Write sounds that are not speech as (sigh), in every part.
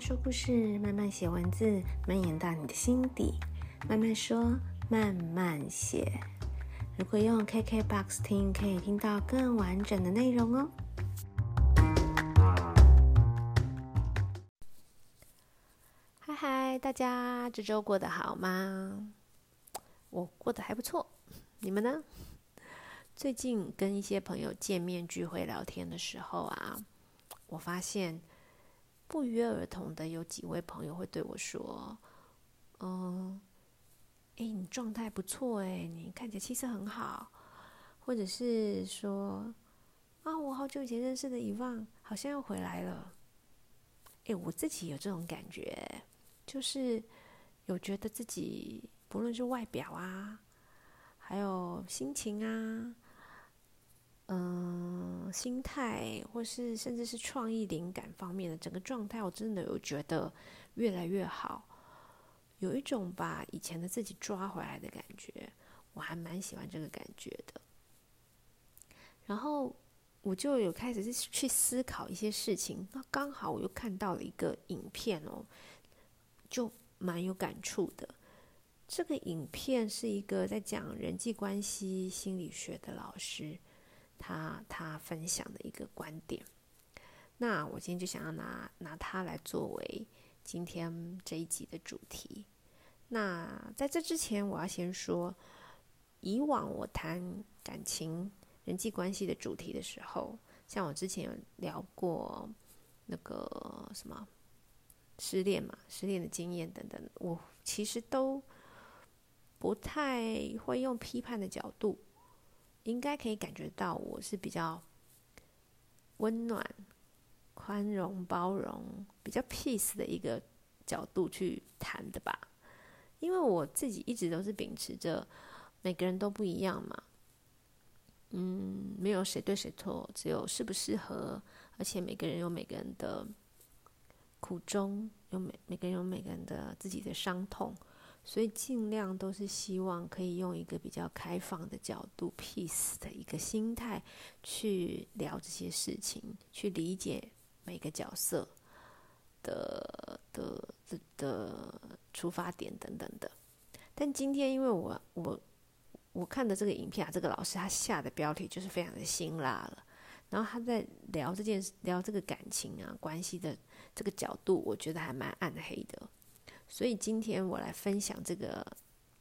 说故事，慢慢写文字，蔓延到你的心底。慢慢说，慢慢写。如果用 KKBOX 听，可以听到更完整的内容哦。嗨嗨，大家这周过得好吗？我过得还不错，你们呢？最近跟一些朋友见面聚会聊天的时候啊，我发现不约而同的有几位朋友会对我说：“嗯，哎，你状态不错哎，你看起来气色很好。”或者是说：“啊，我好久以前认识的遗忘好像又回来了。”哎，我自己有这种感觉，就是有觉得自己不论是外表啊，还有心情啊。嗯，心态，或是甚至是创意灵感方面的整个状态，我真的有觉得越来越好，有一种把以前的自己抓回来的感觉，我还蛮喜欢这个感觉的。然后我就有开始去思考一些事情，那刚好我又看到了一个影片哦，就蛮有感触的。这个影片是一个在讲人际关系心理学的老师。他他分享的一个观点，那我今天就想要拿拿它来作为今天这一集的主题。那在这之前，我要先说，以往我谈感情、人际关系的主题的时候，像我之前有聊过那个什么失恋嘛，失恋的经验等等，我其实都不太会用批判的角度。应该可以感觉到我是比较温暖、宽容、包容、比较 peace 的一个角度去谈的吧。因为我自己一直都是秉持着每个人都不一样嘛，嗯，没有谁对谁错，只有适不适合，而且每个人有每个人的苦衷，有每每个人有每个人的自己的伤痛。所以尽量都是希望可以用一个比较开放的角度，peace 的一个心态去聊这些事情，去理解每个角色的的的的出发点等等的。但今天因为我我我看的这个影片啊，这个老师他下的标题就是非常的辛辣了，然后他在聊这件，聊这个感情啊关系的这个角度，我觉得还蛮暗黑的。所以今天我来分享这个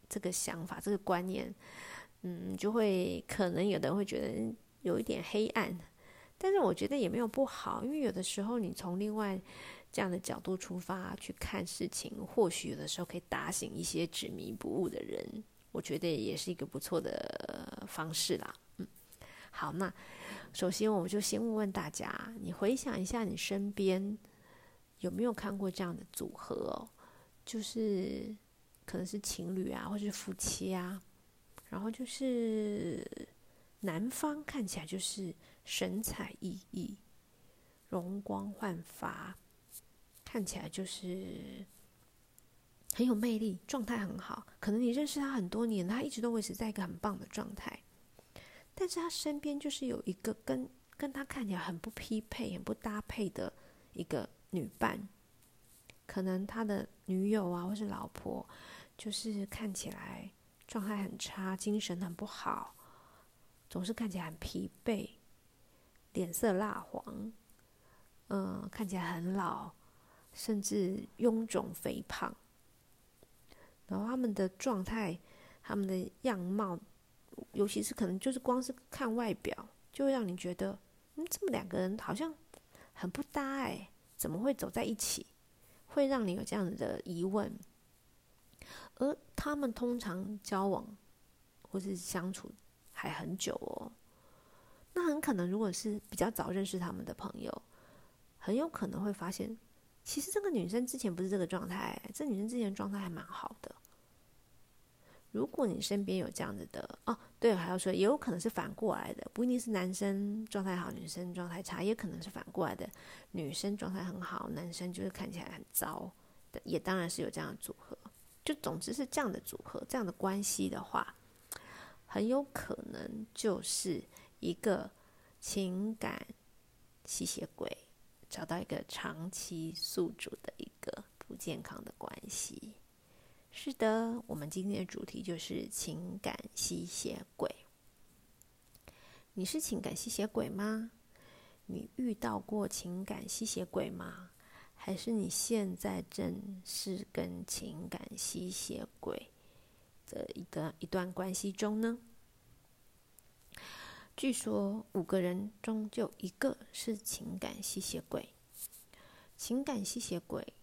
这个想法，这个观念，嗯，就会可能有的人会觉得有一点黑暗，但是我觉得也没有不好，因为有的时候你从另外这样的角度出发去看事情，或许有的时候可以打醒一些执迷不悟的人，我觉得也是一个不错的方式啦。嗯，好，那首先我就先问问大家，你回想一下你身边有没有看过这样的组合哦？就是可能是情侣啊，或是夫妻啊，然后就是男方看起来就是神采奕奕、容光焕发，看起来就是很有魅力，状态很好。可能你认识他很多年，他一直都维持在一个很棒的状态，但是他身边就是有一个跟跟他看起来很不匹配、很不搭配的一个女伴。可能他的女友啊，或是老婆，就是看起来状态很差，精神很不好，总是看起来很疲惫，脸色蜡黄，嗯，看起来很老，甚至臃肿肥胖。然后他们的状态，他们的样貌，尤其是可能就是光是看外表，就会让你觉得，嗯，这么两个人好像很不搭哎，怎么会走在一起？会让你有这样子的疑问，而他们通常交往或是相处还很久哦，那很可能如果是比较早认识他们的朋友，很有可能会发现，其实这个女生之前不是这个状态，这女生之前状态还蛮好的。如果你身边有这样子的哦，对，还要说也有可能是反过来的，不一定是男生状态好，女生状态差，也可能是反过来的，女生状态很好，男生就是看起来很糟，也当然是有这样的组合。就总之是这样的组合，这样的关系的话，很有可能就是一个情感吸血鬼找到一个长期宿主的一个不健康的关系。是的，我们今天的主题就是情感吸血鬼。你是情感吸血鬼吗？你遇到过情感吸血鬼吗？还是你现在正是跟情感吸血鬼的一个一段关系中呢？据说五个人中就一个是情感吸血鬼。情感吸血鬼，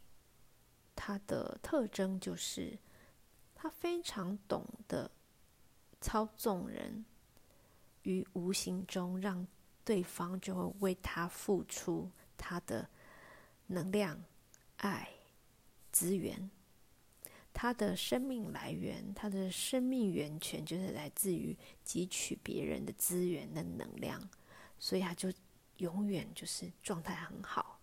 它的特征就是他非常懂得操纵人，于无形中让对方就会为他付出他的能量、爱、资源。他的生命来源，他的生命源泉就是来自于汲取别人的资源的能量，所以他就永远就是状态很好。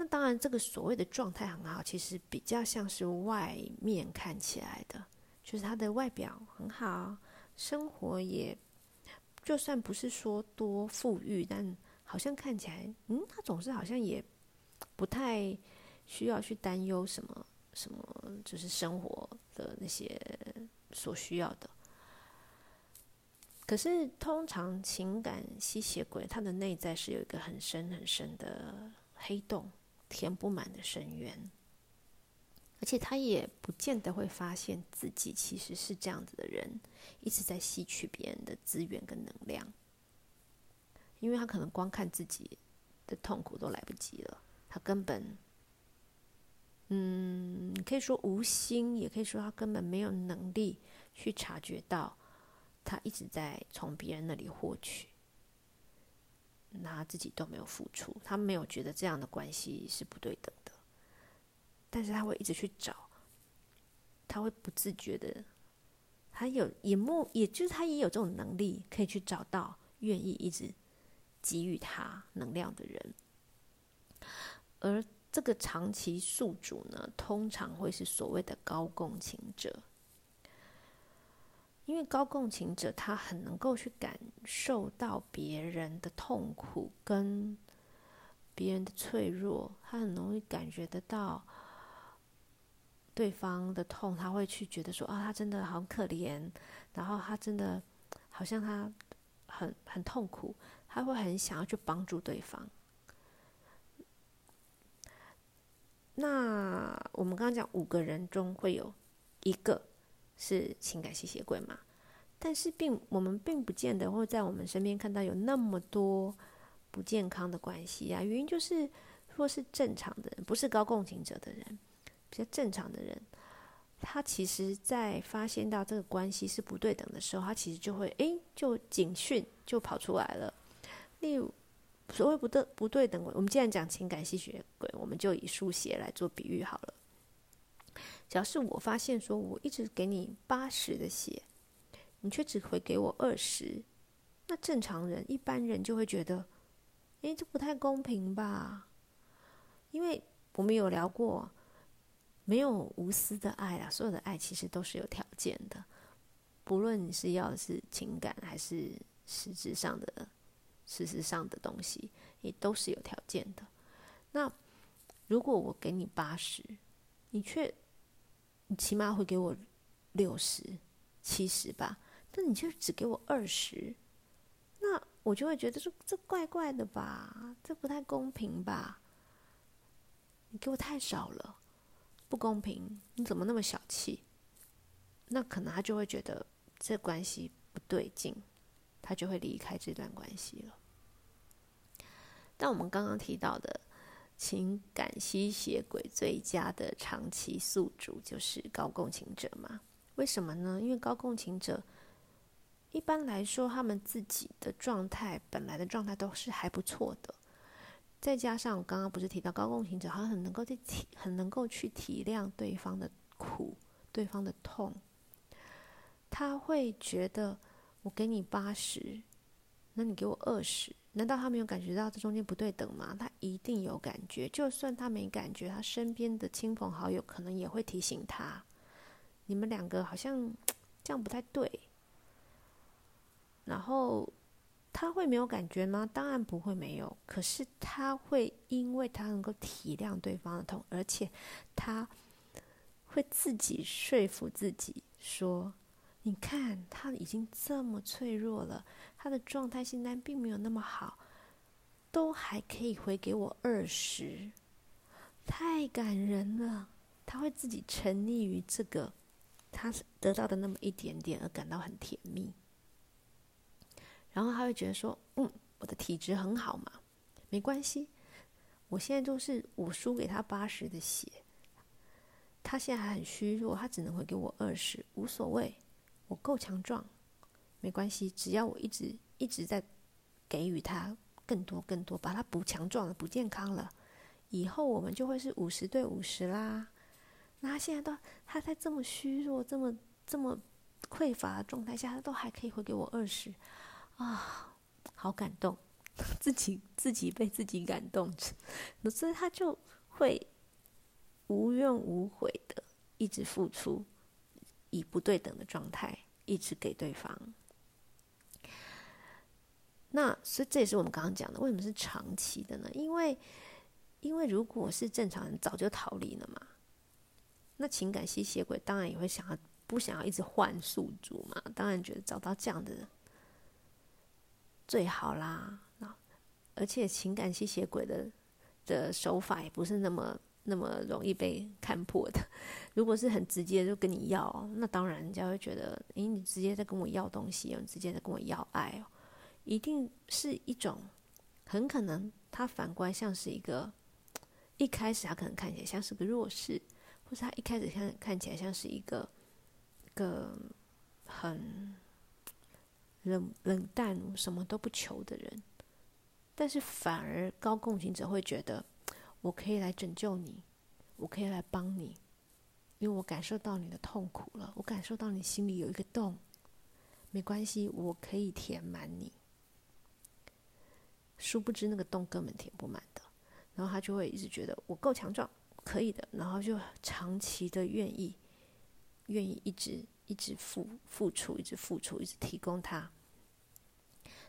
那当然，这个所谓的状态很好，其实比较像是外面看起来的，就是他的外表很好，生活也就算不是说多富裕，但好像看起来，嗯，他总是好像也不太。需要去担忧什么什么，就是生活的那些所需要的。可是，通常情感吸血鬼，他的内在是有一个很深很深的黑洞，填不满的深渊，而且他也不见得会发现自己其实是这样子的人，一直在吸取别人的资源跟能量，因为他可能光看自己的痛苦都来不及了，他根本。嗯，可以说无心，也可以说他根本没有能力去察觉到，他一直在从别人那里获取，那他自己都没有付出，他没有觉得这样的关系是不对等的，但是他会一直去找，他会不自觉的，他有也目，也就是他也有这种能力，可以去找到愿意一直给予他能量的人，而。这个长期宿主呢，通常会是所谓的高共情者，因为高共情者他很能够去感受到别人的痛苦跟别人的脆弱，他很容易感觉得到对方的痛，他会去觉得说啊，他真的好可怜，然后他真的好像他很很痛苦，他会很想要去帮助对方。那我们刚刚讲五个人中会有一个是情感吸血鬼嘛？但是并我们并不见得会在我们身边看到有那么多不健康的关系啊。原因就是，若是正常的人，不是高共情者的人，比较正常的人，他其实在发现到这个关系是不对等的时候，他其实就会诶，就警讯就跑出来了。例如。所谓不对不对等，我们既然讲情感吸血鬼，我们就以输血来做比喻好了。只要是我发现说，我一直给你八十的血，你却只会给我二十，那正常人、一般人就会觉得，诶，这不太公平吧？因为我们有聊过，没有无私的爱啊，所有的爱其实都是有条件的，不论你是要的是情感还是实质上的。事实上的东西也都是有条件的。那如果我给你八十，你却你起码会给我六十、七十吧？但你却只给我二十，那我就会觉得说这怪怪的吧？这不太公平吧？你给我太少了，不公平！你怎么那么小气？那可能他就会觉得这关系不对劲，他就会离开这段关系了。但我们刚刚提到的情感吸血鬼最佳的长期宿主就是高共情者嘛？为什么呢？因为高共情者一般来说，他们自己的状态本来的状态都是还不错的，再加上我刚刚不是提到高共情者，他很能够去体，很能够去体谅对方的苦、对方的痛，他会觉得我给你八十，那你给我二十。难道他没有感觉到这中间不对等吗？他一定有感觉，就算他没感觉，他身边的亲朋好友可能也会提醒他：你们两个好像 (tsk) 这样不太对。然后他会没有感觉吗？当然不会没有。可是他会，因为他能够体谅对方的痛，而且他会自己说服自己说：“你看，他已经这么脆弱了，他的状态现在并没有那么好，都还可以回给我二十，太感人了。”他会自己沉溺于这个他得到的那么一点点，而感到很甜蜜。然后他会觉得说：“嗯，我的体质很好嘛，没关系。我现在都是我输给他八十的血，他现在还很虚弱，他只能回给我二十，无所谓，我够强壮，没关系。只要我一直一直在给予他更多更多，把他补强壮了，补健康了，以后我们就会是五十对五十啦。那他现在都他在这么虚弱、这么这么匮乏的状态下，他都还可以回给我二十。”啊，好感动，(laughs) 自己自己被自己感动着，所以他就会无怨无悔的一直付出，以不对等的状态一直给对方。那所以这也是我们刚刚讲的，为什么是长期的呢？因为因为如果是正常人，早就逃离了嘛。那情感吸血鬼当然也会想要不想要一直换宿主嘛？当然觉得找到这样的人。最好啦，而且情感吸血鬼的的手法也不是那么那么容易被看破的。如果是很直接就跟你要，那当然人家会觉得，诶，你直接在跟我要东西，你直接在跟我要爱哦，一定是一种很可能他反观像是一个一开始他可能看起来像是个弱势，或是他一开始看看起来像是一个个很。冷冷淡，什么都不求的人，但是反而高共情者会觉得，我可以来拯救你，我可以来帮你，因为我感受到你的痛苦了，我感受到你心里有一个洞，没关系，我可以填满你。殊不知那个洞根本填不满的，然后他就会一直觉得我够强壮，可以的，然后就长期的愿意，愿意一直。一直付付出，一直付出，一直提供他。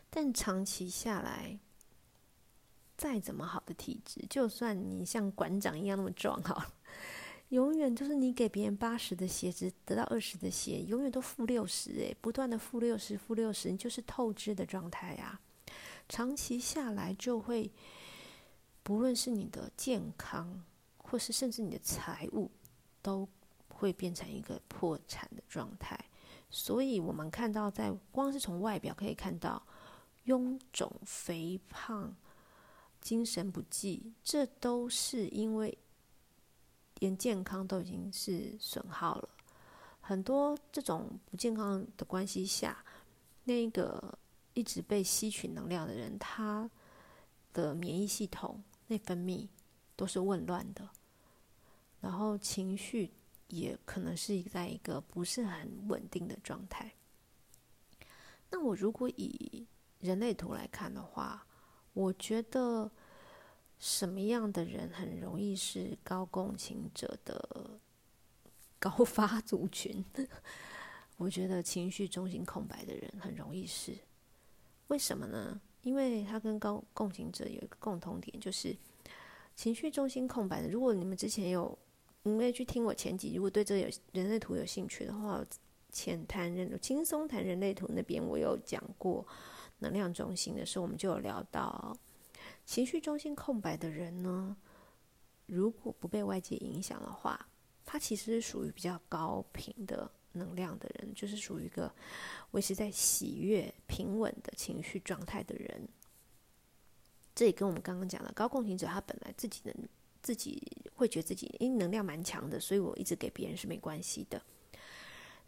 但长期下来，再怎么好的体质，就算你像馆长一样那么壮，好，(laughs) 永远就是你给别人八十的鞋子得到二十的鞋，永远都负六十，哎，不断的负六十，负六十，你就是透支的状态呀。长期下来，就会不论是你的健康，或是甚至你的财务，都。会变成一个破产的状态，所以我们看到，在光是从外表可以看到，臃肿、肥胖、精神不济，这都是因为连健康都已经是损耗了。很多这种不健康的关系下，那个一直被吸取能量的人，他的免疫系统、内分泌都是紊乱的，然后情绪。也可能是在一个不是很稳定的状态。那我如果以人类图来看的话，我觉得什么样的人很容易是高共情者的 (laughs) 高发族群？(laughs) 我觉得情绪中心空白的人很容易是。为什么呢？因为他跟高共情者有一个共同点，就是情绪中心空白的。如果你们之前有。你们去听我前集，如果对这有人类图有兴趣的话，浅谈人轻松谈人类图那边我有讲过能量中心的时候，我们就有聊到情绪中心空白的人呢，如果不被外界影响的话，他其实是属于比较高频的能量的人，就是属于一个维持在喜悦平稳的情绪状态的人。这也跟我们刚刚讲的高共情者，他本来自己的。自己会觉得自己因能量蛮强的，所以我一直给别人是没关系的。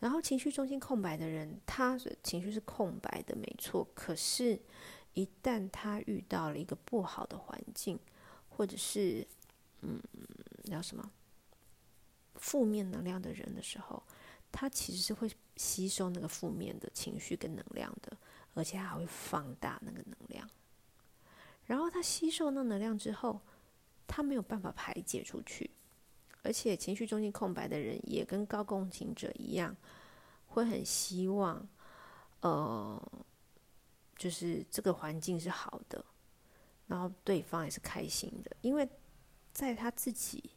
然后情绪中心空白的人，他的情绪是空白的，没错。可是，一旦他遇到了一个不好的环境，或者是嗯，叫什么负面能量的人的时候，他其实是会吸收那个负面的情绪跟能量的，而且还会放大那个能量。然后他吸收那能量之后，他没有办法排解出去，而且情绪中心空白的人也跟高共情者一样，会很希望，呃，就是这个环境是好的，然后对方也是开心的，因为在他自己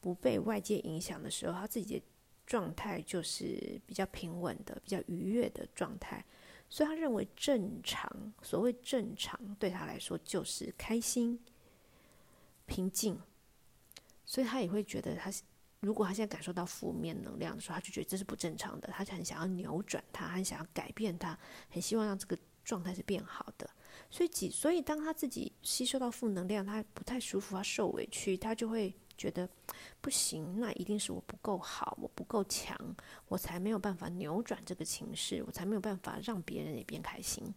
不被外界影响的时候，他自己的状态就是比较平稳的、比较愉悦的状态，所以他认为正常，所谓正常对他来说就是开心、平静，所以他也会觉得他如果他现在感受到负面能量的时候，他就觉得这是不正常的，他很想要扭转它，很想要改变它，很希望让这个状态是变好的。所以几，所以当他自己吸收到负能量，他不太舒服，他受委屈，他就会觉得不行，那一定是我不够好，我不够强，我才没有办法扭转这个情势，我才没有办法让别人也变开心。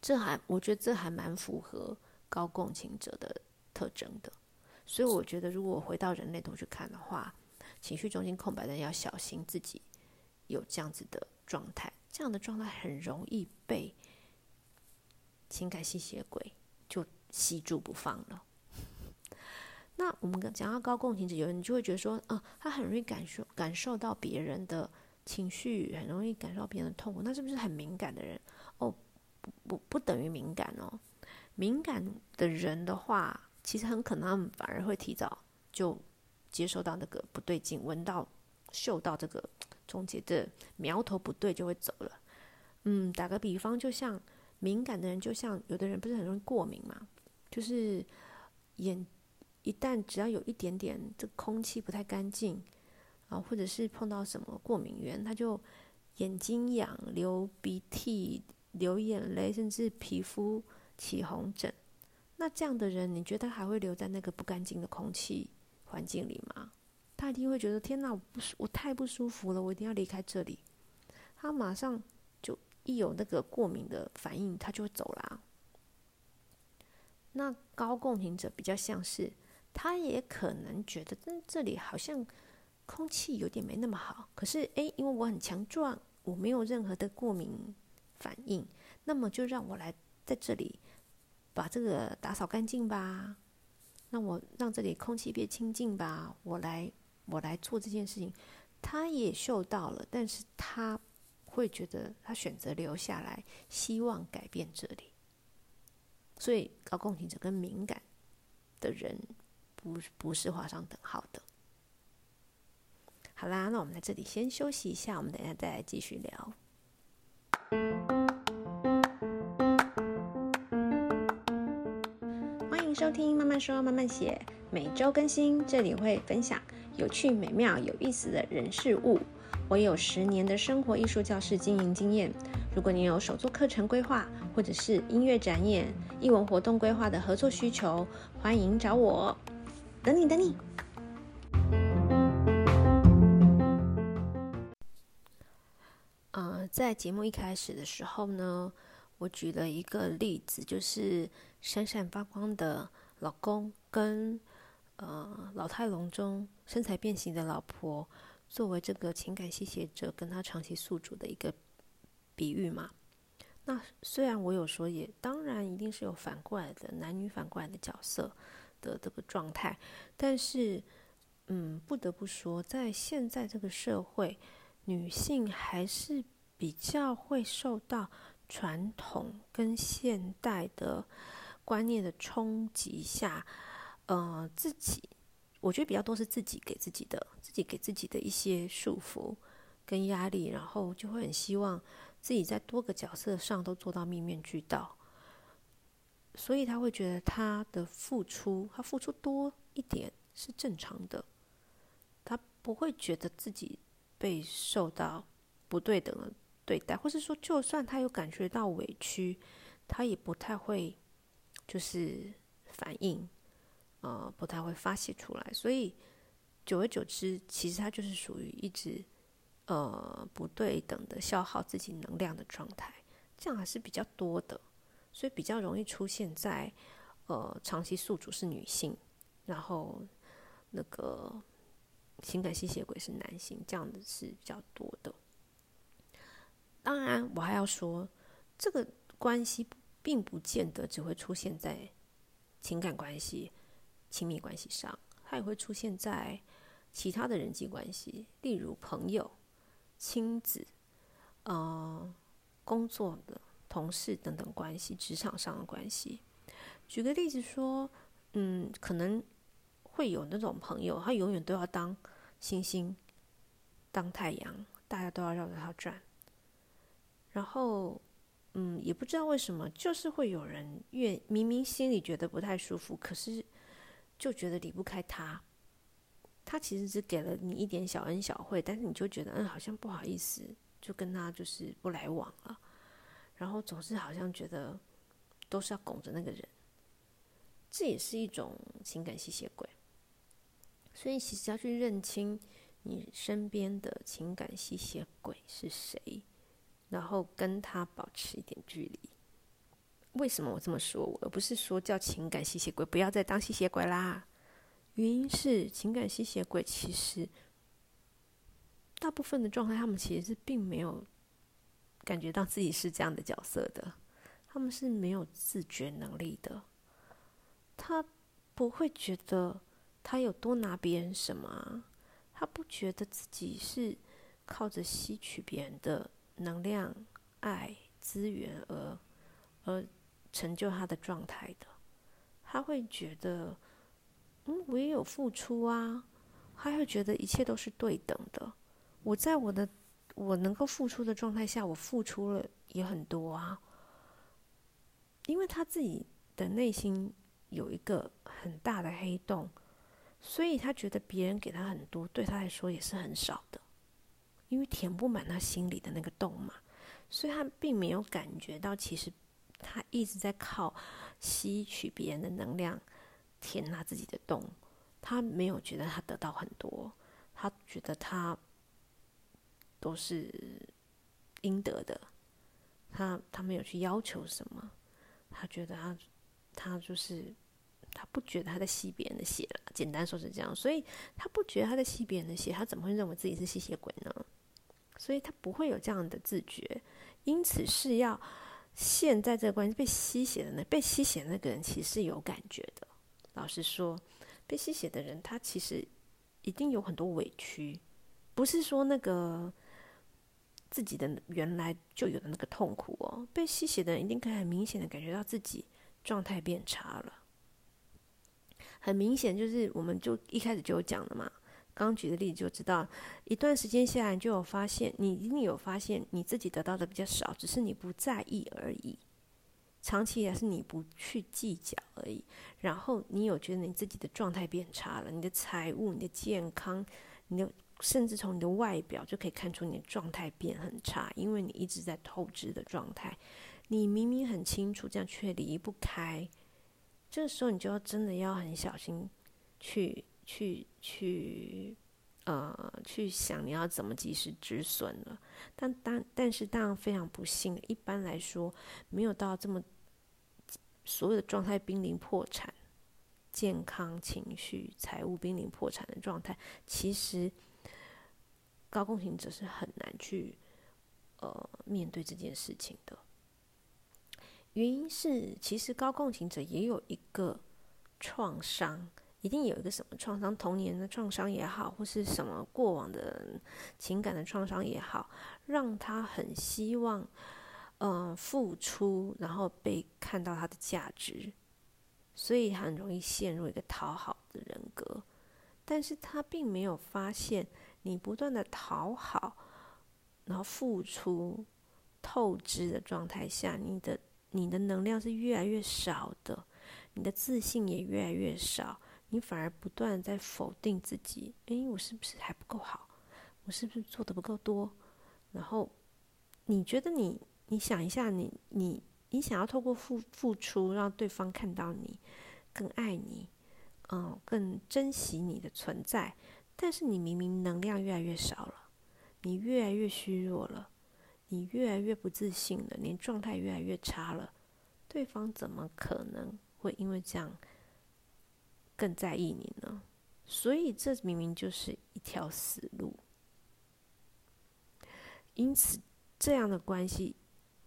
这还，我觉得这还蛮符合高共情者的特征的。所以我觉得，如果回到人类图去看的话，情绪中心空白的人要小心自己有这样子的状态，这样的状态很容易被情感吸血鬼就吸住不放了。那我们讲到高共情者，有人就会觉得说，啊，他很容易感受感受到别人的情绪，很容易感受到别人的痛苦，那是不是很敏感的人？哦，不不不等于敏感哦，敏感的人的话。其实很可能他们反而会提早就接收到那个不对劲，闻到、嗅到这个终结的苗头不对，就会走了。嗯，打个比方，就像敏感的人，就像有的人不是很容易过敏嘛，就是眼一旦只要有一点点这空气不太干净啊，或者是碰到什么过敏源，他就眼睛痒、流鼻涕、流眼泪，甚至皮肤起红疹。那这样的人，你觉得还会留在那个不干净的空气环境里吗？他一定会觉得天哪，我不舒，我太不舒服了，我一定要离开这里。他马上就一有那个过敏的反应，他就会走啦。那高共情者比较像是，他也可能觉得，嗯，这里好像空气有点没那么好。可是，诶，因为我很强壮，我没有任何的过敏反应，那么就让我来在这里。把这个打扫干净吧，让我让这里空气变清净吧。我来，我来做这件事情。他也嗅到了，但是他会觉得他选择留下来，希望改变这里。所以高共情者跟敏感的人不不是画上等号的。好啦，那我们在这里先休息一下，我们等一下再来继续聊。欢迎收听慢慢说慢慢写，每周更新，这里会分享有趣、美妙、有意思的人事物。我有十年的生活艺术教室经营经验。如果你有手作课程规划，或者是音乐展演、艺文活动规划的合作需求，欢迎找我。等你，等你。呃，在节目一开始的时候呢，我举了一个例子，就是。闪闪发光的老公跟呃老态龙钟、身材变形的老婆，作为这个情感吸血者跟他长期宿主的一个比喻嘛。那虽然我有说，也当然一定是有反过来的男女反过来的角色的这个状态，但是嗯，不得不说，在现在这个社会，女性还是比较会受到传统跟现代的。观念的冲击下，呃，自己我觉得比较多是自己给自己的，自己给自己的一些束缚跟压力，然后就会很希望自己在多个角色上都做到面面俱到，所以他会觉得他的付出，他付出多一点是正常的，他不会觉得自己被受到不对等的对待，或是说，就算他有感觉到委屈，他也不太会。就是反应，呃，不太会发泄出来，所以久而久之，其实他就是属于一直呃不对等的消耗自己能量的状态，这样还是比较多的，所以比较容易出现在呃长期宿主是女性，然后那个情感吸血鬼是男性，这样子是比较多的。当然，我还要说这个关系。并不见得只会出现在情感关系、亲密关系上，它也会出现在其他的人际关系，例如朋友、亲子、呃、工作的同事等等关系，职场上的关系。举个例子说，嗯，可能会有那种朋友，他永远都要当星星，当太阳，大家都要绕着他转。然后，嗯，也不知道为什么，就是会有人越明明心里觉得不太舒服，可是就觉得离不开他。他其实只给了你一点小恩小惠，但是你就觉得，嗯，好像不好意思，就跟他就是不来往了。然后总是好像觉得都是要拱着那个人。这也是一种情感吸血鬼，所以其实要去认清你身边的情感吸血鬼是谁，然后跟他保持一点距离。为什么我这么说？我不是说叫情感吸血鬼不要再当吸血鬼啦。原因是情感吸血鬼其实大部分的状态，他们其实是并没有感觉到自己是这样的角色的，他们是没有自觉能力的。他不会觉得他有多拿别人什么，他不觉得自己是靠着吸取别人的能量、爱、资源而而成就他的状态的。他会觉得，嗯，我也有付出啊。他会觉得一切都是对等的。我在我的我能够付出的状态下，我付出了也很多啊。因为他自己的内心。有一个很大的黑洞，所以他觉得别人给他很多，对他来说也是很少的，因为填不满他心里的那个洞嘛，所以他并没有感觉到，其实他一直在靠吸取别人的能量填他自己的洞，他没有觉得他得到很多，他觉得他都是应得的，他他没有去要求什么，他觉得他。他就是，他不觉得他在吸别人的血了。简单说是这样，所以他不觉得他在吸别人的血，他怎么会认为自己是吸血鬼呢？所以他不会有这样的自觉。因此是要现在这个关系被吸血的呢被吸血的那个人，其实是有感觉的。老实说，被吸血的人他其实一定有很多委屈，不是说那个自己的原来就有的那个痛苦哦。被吸血的人一定可以很明显的感觉到自己。状态变差了，很明显，就是我们就一开始就有讲了嘛。刚举的例子就知道，一段时间下来就有发现，你一定有发现你自己得到的比较少，只是你不在意而已。长期以来是你不去计较而已。然后你有觉得你自己的状态变差了，你的财务、你的健康、你的甚至从你的外表就可以看出你的状态变很差，因为你一直在透支的状态。你明明很清楚，这样却离不开。这个时候，你就要真的要很小心去，去去去，呃，去想你要怎么及时止损了。但当但是当然非常不幸，一般来说没有到这么所有的状态濒临破产、健康、情绪、财务濒临破产的状态，其实高共情者是很难去呃面对这件事情的。原因是，其实高共情者也有一个创伤，一定有一个什么创伤，童年的创伤也好，或是什么过往的情感的创伤也好，让他很希望，嗯、呃，付出，然后被看到他的价值，所以很容易陷入一个讨好的人格。但是他并没有发现，你不断的讨好，然后付出透支的状态下，你的。你的能量是越来越少的，你的自信也越来越少，你反而不断在否定自己。诶，我是不是还不够好？我是不是做得不够多？然后你觉得你，你想一下你，你你你想要透过付付出让对方看到你，更爱你，嗯，更珍惜你的存在，但是你明明能量越来越少了，你越来越虚弱了。你越来越不自信了，你状态越来越差了，对方怎么可能会因为这样更在意你呢？所以这明明就是一条死路。因此，这样的关系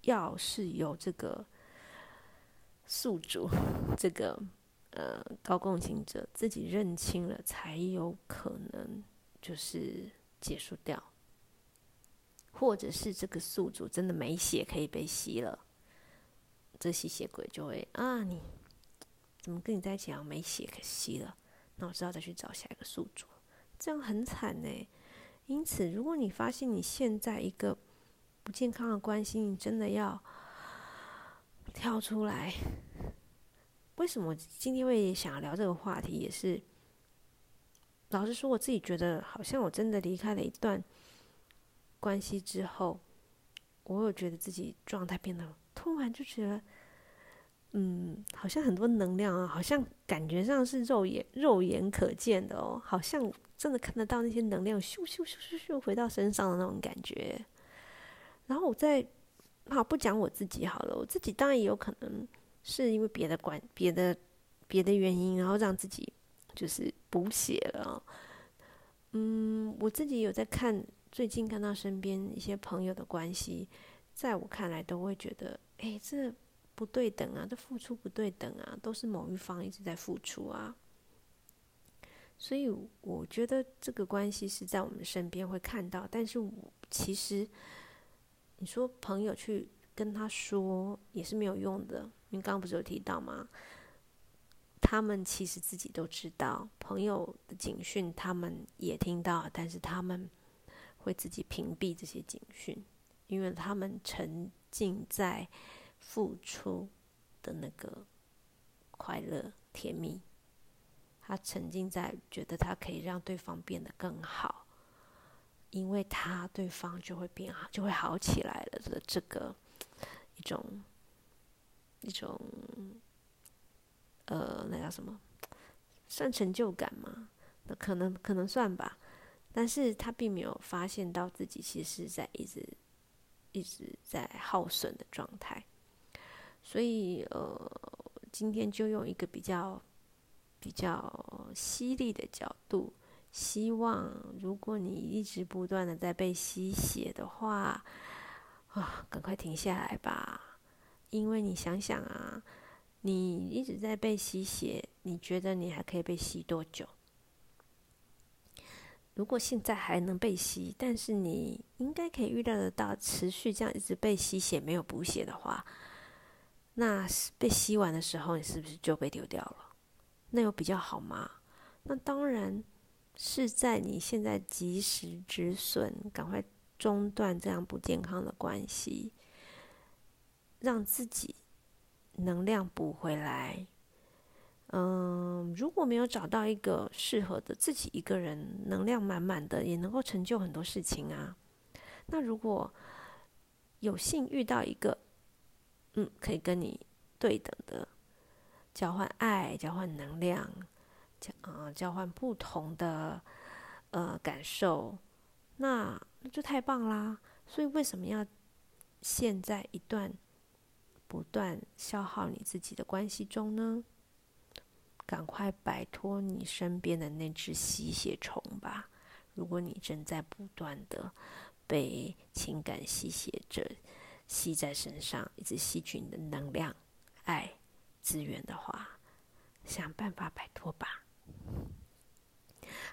要是有这个宿主，这个呃高共情者自己认清了，才有可能就是结束掉。或者是这个宿主真的没血可以被吸了，这吸血鬼就会啊，你怎么跟你在一起啊？没血可吸了，那我知道再去找下一个宿主，这样很惨呢。因此，如果你发现你现在一个不健康的关系，你真的要跳出来。为什么今天会想要聊这个话题？也是老实说，我自己觉得好像我真的离开了一段关系之后，我有觉得自己状态变得突然就觉得，嗯，好像很多能量啊，好像感觉上是肉眼肉眼可见的哦，好像真的看得到那些能量咻咻咻咻咻回到身上的那种感觉。然后我在好不讲我自己好了，我自己当然也有可能。是因为别的关、别的、别的原因，然后让自己就是补血了。嗯，我自己有在看，最近看到身边一些朋友的关系，在我看来都会觉得，哎，这不对等啊，这付出不对等啊，都是某一方一直在付出啊。所以我觉得这个关系是在我们身边会看到，但是我其实你说朋友去跟他说也是没有用的。你刚不是有提到吗？他们其实自己都知道，朋友的警讯他们也听到，但是他们会自己屏蔽这些警讯，因为他们沉浸在付出的那个快乐甜蜜，他沉浸在觉得他可以让对方变得更好，因为他对方就会变好，就会好起来了的这个一种。一种，呃，那叫什么？算成就感吗？那可能可能算吧。但是他并没有发现到自己其实在一直一直在耗损的状态。所以，呃，今天就用一个比较比较犀利的角度，希望如果你一直不断的在被吸血的话，啊，赶快停下来吧。因为你想想啊，你一直在被吸血，你觉得你还可以被吸多久？如果现在还能被吸，但是你应该可以预料得到，持续这样一直被吸血，没有补血的话，那被吸完的时候，你是不是就被丢掉了？那有比较好吗？那当然是在你现在及时止损，赶快中断这样不健康的关系。让自己能量补回来。嗯，如果没有找到一个适合的自己一个人能量满满的，也能够成就很多事情啊。那如果有幸遇到一个，嗯，可以跟你对等的，交换爱、交换能量、交啊交换不同的呃感受，那那就太棒啦。所以为什么要现在一段？不断消耗你自己的关系中呢，赶快摆脱你身边的那只吸血虫吧！如果你正在不断的被情感吸血者吸在身上，一直吸取你的能量、爱、资源的话，想办法摆脱吧。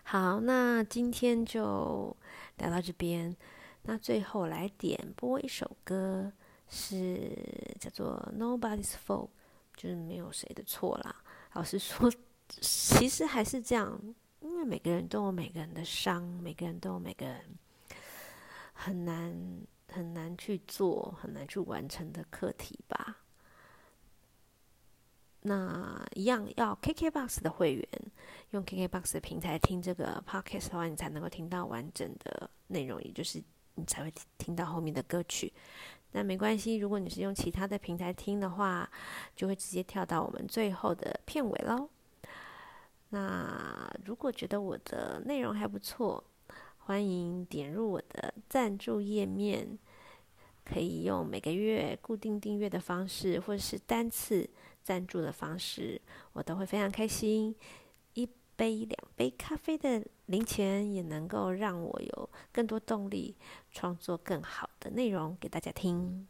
好，那今天就聊到这边。那最后来点播一首歌。是叫做 Nobody's Fault，就是没有谁的错啦。老实说，其实还是这样，因为每个人都有每个人的伤，每个人都有每个人很难很难去做、很难去完成的课题吧。那一样要 KKBOX 的会员，用 KKBOX 的平台听这个 Podcast 的话，你才能够听到完整的内容，也就是你才会听到后面的歌曲。那没关系，如果你是用其他的平台听的话，就会直接跳到我们最后的片尾喽。那如果觉得我的内容还不错，欢迎点入我的赞助页面，可以用每个月固定订阅的方式，或者是单次赞助的方式，我都会非常开心。一杯两杯咖啡的零钱也能够让我有更多动力创作更好的内容给大家听。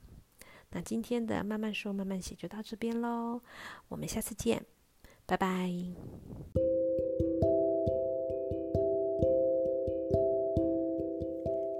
那今天的慢慢说慢慢写就到这边喽，我们下次见，拜拜。